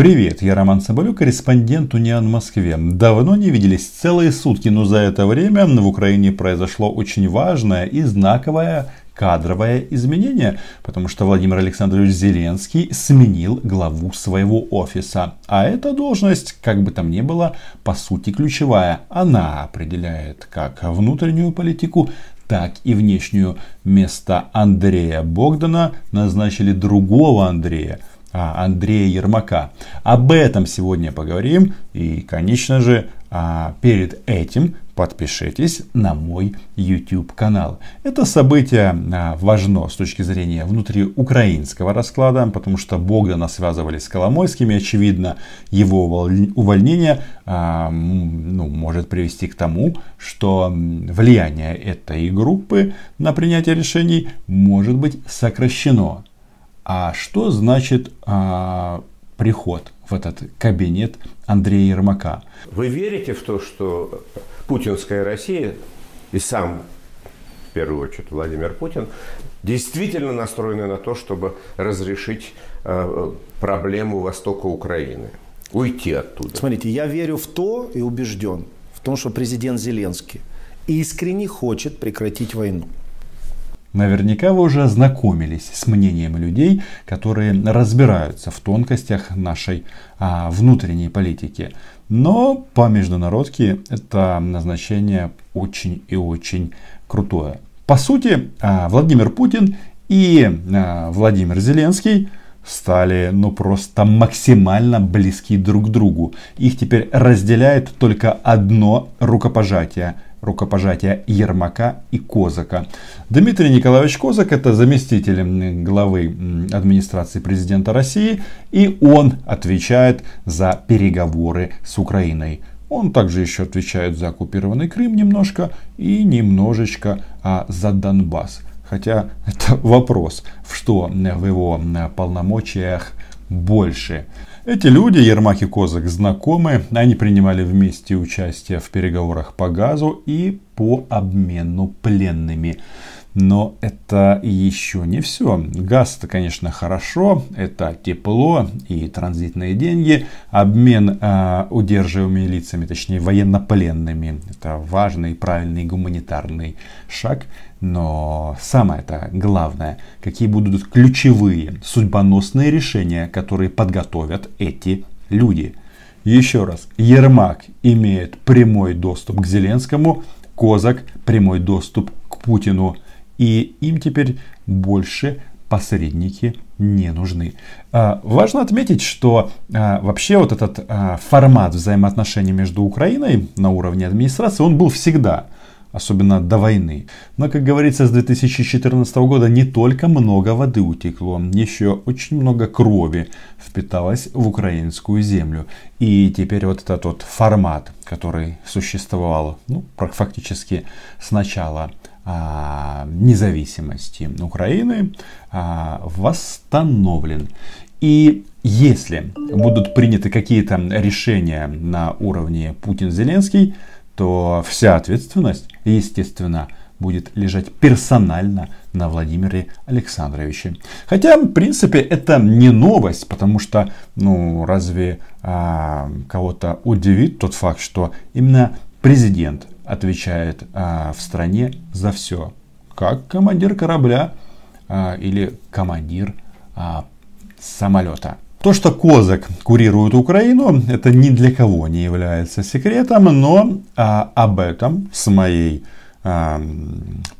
Привет, я Роман Соболюк, корреспондент Униан в Москве. Давно не виделись, целые сутки, но за это время в Украине произошло очень важное и знаковое кадровое изменение, потому что Владимир Александрович Зеленский сменил главу своего офиса. А эта должность, как бы там ни было, по сути ключевая. Она определяет как внутреннюю политику, так и внешнюю. Вместо Андрея Богдана назначили другого Андрея – Андрея Ермака. Об этом сегодня поговорим. И, конечно же, а, перед этим подпишитесь на мой YouTube канал. Это событие а, важно с точки зрения внутриукраинского расклада, потому что Богдана связывали с Коломойскими. Очевидно, его увольнение ну, может привести к тому, что влияние этой группы на принятие решений может быть сокращено. А что значит а, приход в этот кабинет Андрея Ермака? Вы верите в то, что путинская Россия и сам, в первую очередь, Владимир Путин, действительно настроены на то, чтобы разрешить э, проблему востока Украины? Уйти оттуда. Смотрите, я верю в то и убежден в том, что президент Зеленский искренне хочет прекратить войну. Наверняка вы уже ознакомились с мнением людей, которые разбираются в тонкостях нашей а, внутренней политики. Но по международке это назначение очень и очень крутое. По сути, а, Владимир Путин и а, Владимир Зеленский стали ну просто максимально близки друг к другу. Их теперь разделяет только одно рукопожатие – рукопожатия Ермака и Козака. Дмитрий Николаевич Козак это заместитель главы администрации президента России и он отвечает за переговоры с Украиной. Он также еще отвечает за оккупированный Крым немножко и немножечко а, за Донбасс. Хотя это вопрос, что в его полномочиях больше. Эти люди, Ермак и Козак, знакомы. Они принимали вместе участие в переговорах по газу и по обмену пленными. Но это еще не все. Газ это, конечно, хорошо, это тепло и транзитные деньги. Обмен э, удерживаемыми лицами, точнее военнопленными, это важный, правильный гуманитарный шаг. Но самое это главное, какие будут ключевые судьбоносные решения, которые подготовят эти люди. Еще раз, Ермак имеет прямой доступ к Зеленскому, Козак прямой доступ к Путину. И им теперь больше посредники не нужны. А, важно отметить, что а, вообще вот этот а, формат взаимоотношений между Украиной на уровне администрации, он был всегда особенно до войны. Но, как говорится, с 2014 года не только много воды утекло, еще очень много крови впиталось в украинскую землю. И теперь вот этот вот формат, который существовал ну, фактически с начала независимости Украины, а, восстановлен. И если будут приняты какие-то решения на уровне Путин-Зеленский, то вся ответственность, естественно, будет лежать персонально на Владимире Александровиче. Хотя, в принципе, это не новость, потому что, ну, разве а, кого-то удивит тот факт, что именно президент отвечает а, в стране за все, как командир корабля а, или командир а, самолета. То, что Козак курирует Украину, это ни для кого не является секретом, но а, об этом с моей а,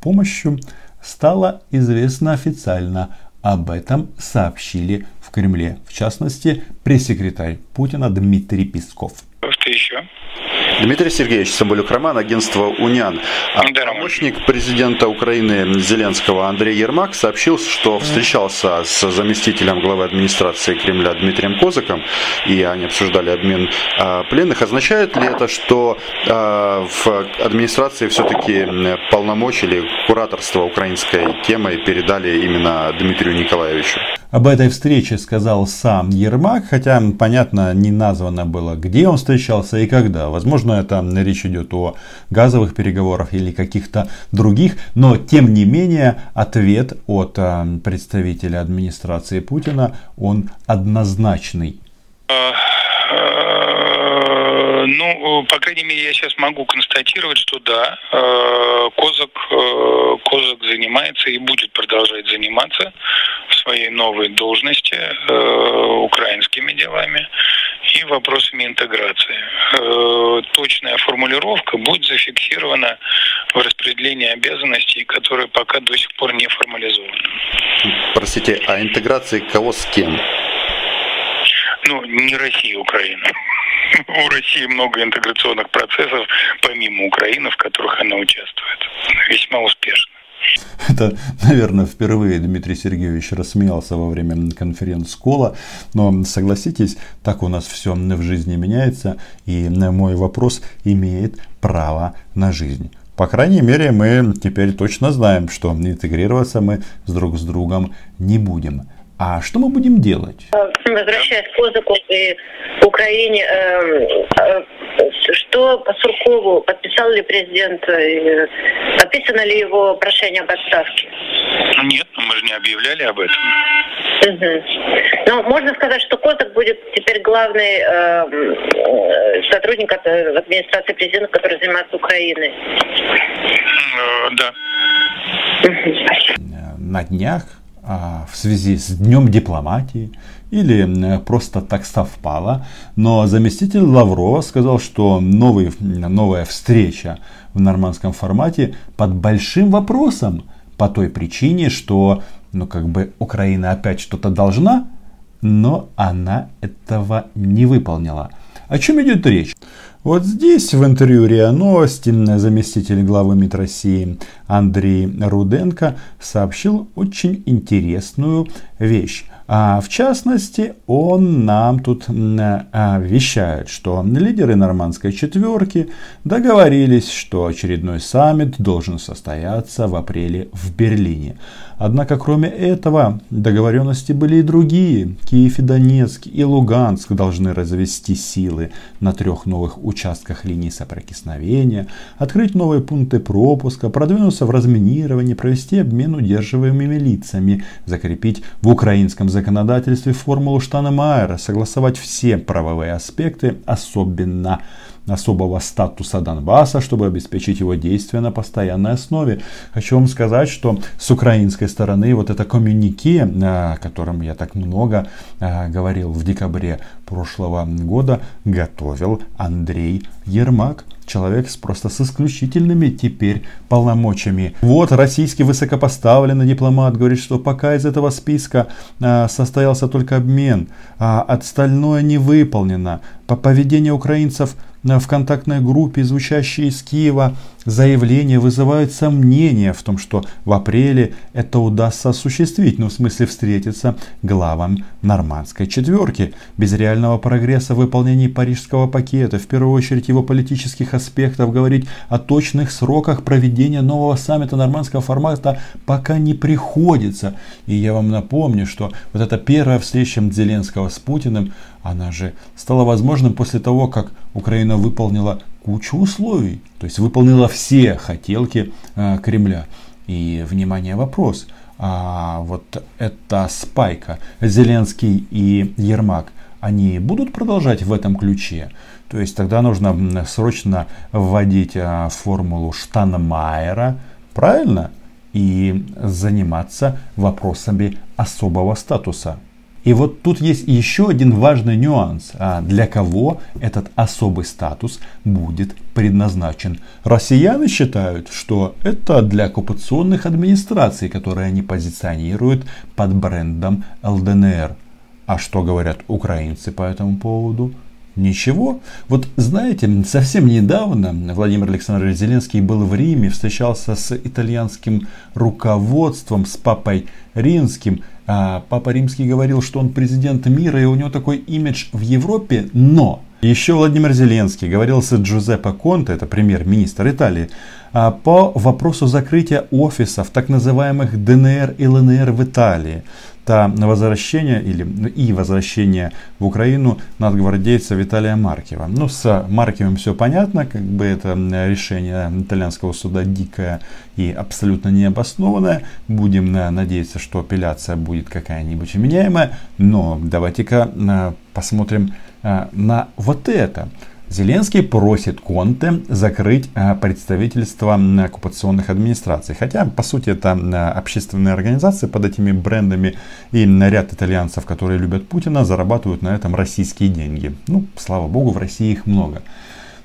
помощью стало известно официально. Об этом сообщили в Кремле. В частности, пресс-секретарь Путина Дмитрий Песков. Что еще? Дмитрий Сергеевич Соболюк Роман, агентство «Униан». А да, помощник президента Украины Зеленского Андрей Ермак сообщил, что встречался с заместителем главы администрации Кремля Дмитрием Козаком, и они обсуждали обмен а, пленных. Означает ли это, что а, в администрации все-таки полномочия или кураторство украинской темой передали именно Дмитрию Николаевичу? Об этой встрече сказал сам Ермак, хотя, понятно, не названо было, где он встречался и когда. Возможно, это речь идет о газовых переговорах или каких-то других, но, тем не менее, ответ от э, представителя администрации Путина, он однозначный. Ну, по крайней мере, я сейчас могу констатировать, что да, э, Козак, э, Козак занимается и будет продолжать заниматься в своей новой должности э, украинскими делами и вопросами интеграции. Точная формулировка будет зафиксирована в распределении обязанностей, которые пока до сих пор не формализованы. Простите, а интеграции кого с кем? Ну, не Россия, а Украина. У России много интеграционных процессов, помимо Украины, в которых она участвует. Весьма успешно. Это, наверное, впервые Дмитрий Сергеевич рассмеялся во время конференц-кола. Но согласитесь, так у нас все в жизни меняется. И мой вопрос имеет право на жизнь. По крайней мере, мы теперь точно знаем, что интегрироваться мы с друг с другом не будем. А что мы будем делать? Возвращаясь к Козаку и Украине, эм, э, что по Суркову подписал ли президент, э, подписано ли его прошение об отставке? Нет, мы же не объявляли об этом. Угу. Ну, можно сказать, что Козак будет теперь главный э, сотрудник администрации президента, который занимается Украиной. Э, да. На днях в связи с Днем дипломатии или просто так совпало. Но заместитель Лаврова сказал, что новый, новая встреча в нормандском формате под большим вопросом по той причине, что ну, как бы Украина опять что-то должна, но она этого не выполнила. О чем идет речь? Вот здесь в интервью РИА Новости заместитель главы МИД России Андрей Руденко сообщил очень интересную вещь. А в частности, он нам тут а, вещает, что лидеры нормандской четверки договорились, что очередной саммит должен состояться в апреле в Берлине. Однако, кроме этого, договоренности были и другие. Киев и Донецк и Луганск должны развести силы на трех новых участках линии соприкосновения, открыть новые пункты пропуска, продвинуться в разминировании, провести обмен удерживаемыми лицами, закрепить в украинском законодательстве формулу Штана-Майера, согласовать все правовые аспекты, особенно особого статуса Донбасса, чтобы обеспечить его действия на постоянной основе. Хочу вам сказать, что с украинской стороны вот это коммюнике, о котором я так много э, говорил в декабре прошлого года, готовил Андрей Ермак человек с просто с исключительными теперь полномочиями. Вот российский высокопоставленный дипломат говорит, что пока из этого списка а, состоялся только обмен, а остальное не выполнено. По поведению украинцев в контактной группе, звучащие из Киева, заявления вызывают сомнения в том, что в апреле это удастся осуществить, ну в смысле встретиться главам нормандской четверки. Без реального прогресса в выполнении парижского пакета, в первую очередь его политических аспектов, говорить о точных сроках проведения нового саммита нормандского формата пока не приходится. И я вам напомню, что вот эта первая встреча Зеленского с Путиным, она же стала возможным после того, как Украина выполнила кучу условий, то есть выполнила все хотелки э, Кремля. И, внимание, вопрос, а вот эта спайка, Зеленский и Ермак, они будут продолжать в этом ключе? То есть тогда нужно срочно вводить а, формулу Штанмайера, правильно? И заниматься вопросами особого статуса. И вот тут есть еще один важный нюанс, а для кого этот особый статус будет предназначен. Россияне считают, что это для оккупационных администраций, которые они позиционируют под брендом ЛДНР. А что говорят украинцы по этому поводу? Ничего. Вот знаете, совсем недавно Владимир Александрович Зеленский был в Риме, встречался с итальянским руководством, с папой римским. А папа римский говорил, что он президент мира и у него такой имидж в Европе, но еще Владимир Зеленский говорил с Джузеппе Конте, это премьер-министр Италии, а, по вопросу закрытия офисов так называемых ДНР и ЛНР в Италии. Это возвращение или и возвращение в Украину надгвардейца Виталия Маркева. Ну, с Маркевым все понятно, как бы это решение итальянского суда дикое и абсолютно необоснованное. Будем надеяться, что апелляция будет какая-нибудь вменяемая. Но давайте-ка посмотрим на вот это. Зеленский просит Конте закрыть а, представительство оккупационных администраций. Хотя, по сути, это а, общественные организации под этими брендами и ряд итальянцев, которые любят Путина, зарабатывают на этом российские деньги. Ну, слава богу, в России их много.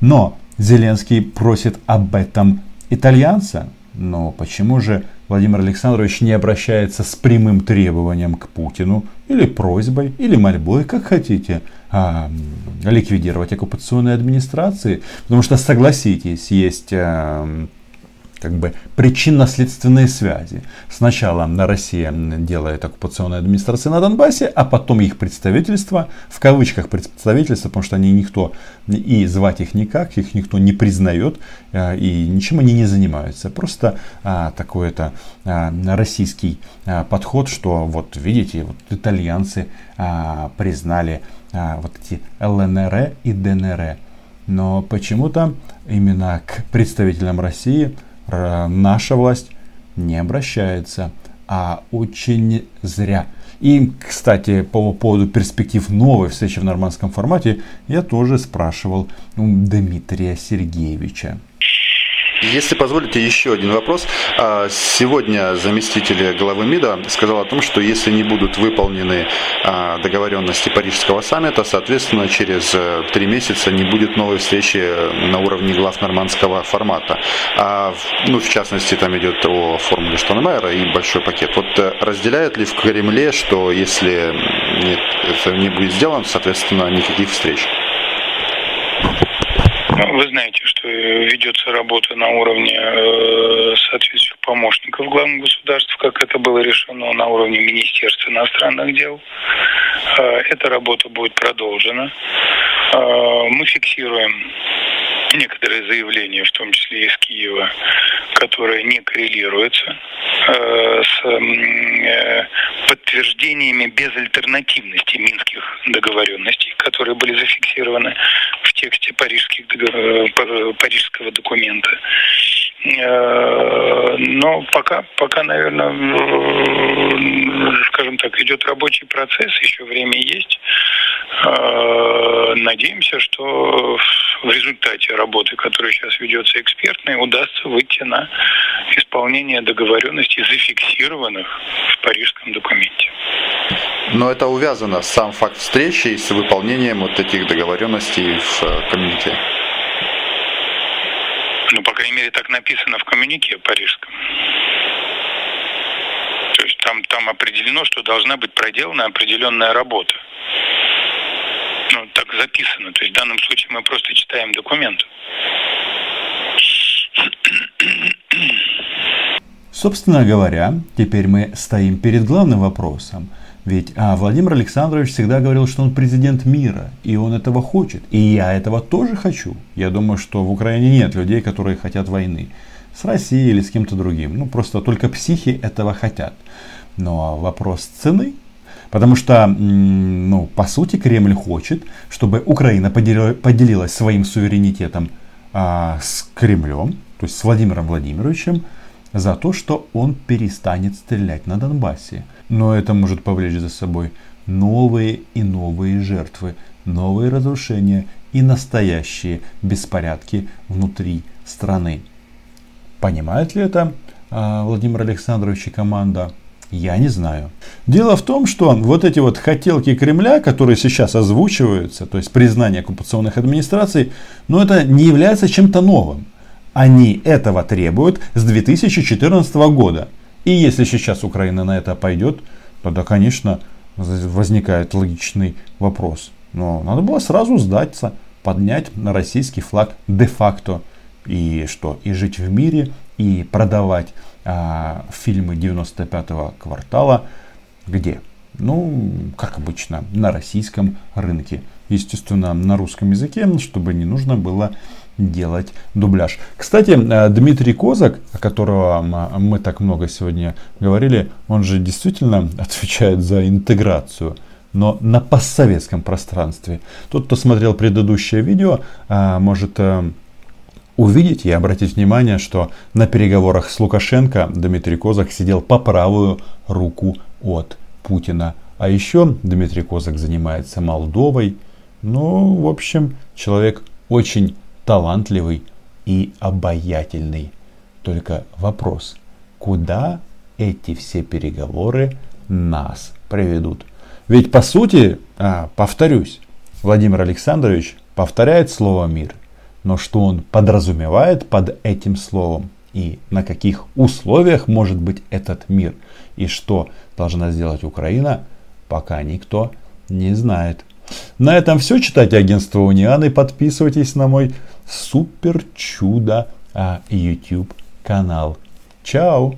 Но Зеленский просит об этом итальянца. Но почему же Владимир Александрович не обращается с прямым требованием к Путину, или просьбой, или мольбой, как хотите, а, ликвидировать оккупационные администрации? Потому что, согласитесь, есть а, как бы причинно-следственные связи. Сначала на Россия делает оккупационные администрации на Донбассе, а потом их представительство, в кавычках представительство, потому что они никто, и звать их никак, их никто не признает, а, и ничем они не занимаются. Просто а, такой это а, российский а, подход, что вот видите, вот итальянцы а, признали а, вот эти ЛНР и ДНР. Но почему-то именно к представителям России наша власть не обращается, а очень зря. И, кстати, по поводу перспектив новой встречи в нормандском формате, я тоже спрашивал у Дмитрия Сергеевича. Если позволите, еще один вопрос. А, сегодня заместитель главы МИДа сказал о том, что если не будут выполнены а, договоренности Парижского саммита, соответственно, через э, три месяца не будет новой встречи на уровне глав нормандского формата. А, ну, в частности, там идет о формуле Штонмайера и большой пакет. Вот э, разделяют ли в Кремле, что если нет, это не будет сделано, соответственно, никаких встреч? Вы знаете, что ведется работа на уровне э, соответствующих помощников главных государств, как это было решено на уровне Министерства иностранных дел. Э, эта работа будет продолжена. Э, мы фиксируем некоторые заявления, в том числе из Киева, которые не коррелируются э, с э, подтверждениями безальтернативности минских договоренностей, которые были зафиксированы тексте парижских, э, парижского документа. Э, но пока, пока, наверное, скажем так, идет рабочий процесс, еще время есть. Э, надеемся, что в результате работы, которая сейчас ведется экспертной, удастся выйти на исполнение договоренностей, зафиксированных в Парижском документе. Но это увязано сам факт встречи с выполнением вот этих договоренностей в э, коммунике. Ну, по крайней мере, так написано в коммюнике парижском. То есть там, там определено, что должна быть проделана определенная работа. Ну, так записано. То есть в данном случае мы просто читаем документ. Собственно говоря, теперь мы стоим перед главным вопросом. Ведь а, Владимир Александрович всегда говорил, что он президент мира, и он этого хочет. И я этого тоже хочу. Я думаю, что в Украине нет людей, которые хотят войны. С Россией или с кем-то другим. Ну, просто только психи этого хотят. Но вопрос цены Потому что, ну, по сути, Кремль хочет, чтобы Украина поделилась своим суверенитетом а, с Кремлем, то есть с Владимиром Владимировичем, за то, что он перестанет стрелять на Донбассе. Но это может повлечь за собой новые и новые жертвы, новые разрушения и настоящие беспорядки внутри страны. Понимает ли это а, Владимир Александрович и команда? Я не знаю. Дело в том, что вот эти вот хотелки Кремля, которые сейчас озвучиваются, то есть признание оккупационных администраций, ну это не является чем-то новым. Они этого требуют с 2014 года. И если сейчас Украина на это пойдет, тогда, конечно, возникает логичный вопрос. Но надо было сразу сдаться, поднять на российский флаг де-факто. И что? И жить в мире, и продавать а, фильмы 95-го квартала. Где? Ну, как обычно, на российском рынке. Естественно, на русском языке, чтобы не нужно было делать дубляж. Кстати, э, Дмитрий Козак, о которого мы так много сегодня говорили, он же действительно отвечает за интеграцию но на постсоветском пространстве. Тот, кто смотрел предыдущее видео, э, может э, увидеть и обратить внимание, что на переговорах с Лукашенко Дмитрий Козак сидел по правую руку от Путина. А еще Дмитрий Козак занимается Молдовой. Ну, в общем, человек очень талантливый и обаятельный. Только вопрос, куда эти все переговоры нас приведут? Ведь по сути, а, повторюсь, Владимир Александрович повторяет слово «мир». Но что он подразумевает под этим словом? И на каких условиях может быть этот мир? И что должна сделать Украина, пока никто не знает. На этом все. Читайте агентство Униан и подписывайтесь на мой супер чудо а, YouTube канал. Чао!